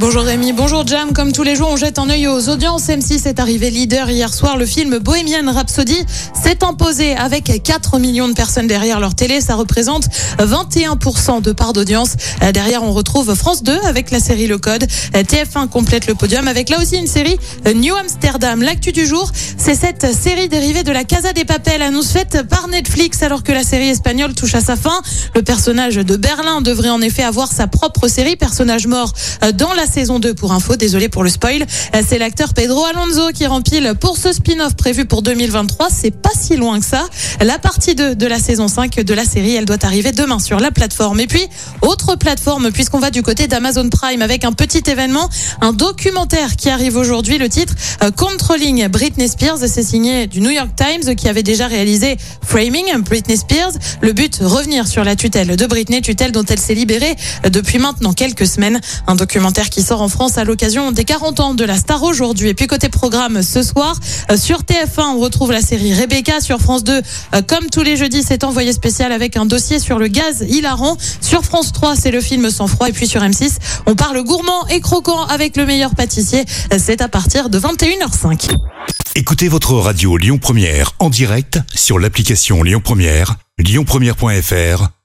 Bonjour Rémi, bonjour Jam. Comme tous les jours, on jette un œil aux audiences. M6 est arrivé leader hier soir. Le film Bohemian Rhapsody s'est imposé avec 4 millions de personnes derrière leur télé. Ça représente 21% de part d'audience. Derrière, on retrouve France 2 avec la série Le Code. Euh, TF1 complète le podium avec là aussi une série New Amsterdam. L'actu du jour, c'est cette série dérivée de la Casa des Papel, annonce faite par Netflix alors que la série espagnole touche à sa fin. Le personnage de Berlin devrait en effet avoir sa propre série, personnage mort euh, la saison 2 pour info. Désolé pour le spoil. Euh, C'est l'acteur Pedro Alonso qui rempile pour ce spin-off prévu pour 2023. C'est pas si loin que ça. La partie 2 de la saison 5 de la série, elle doit arriver demain sur la plateforme. Et puis, autre plateforme, puisqu'on va du côté d'Amazon Prime avec un petit événement, un documentaire qui arrive aujourd'hui. Le titre euh, Controlling Britney Spears, c'est signé du New York Times qui avait déjà réalisé Framing Britney Spears. Le but, revenir sur la tutelle de Britney, tutelle dont elle s'est libérée depuis maintenant quelques semaines. Un documentaire qui sort en France à l'occasion des 40 ans de la star aujourd'hui. Et puis côté programme ce soir, euh, sur TF1, on retrouve la série Rebecca. Sur France 2, euh, comme tous les jeudis, c'est envoyé spécial avec un dossier sur le gaz hilarant. Sur France 3, c'est le film Sans froid. Et puis sur M6, on parle gourmand et croquant avec le meilleur pâtissier. Euh, C'est à partir de 21h05. Écoutez votre radio Lyon Première en direct sur l'application Lyon Première, lyonpremière.fr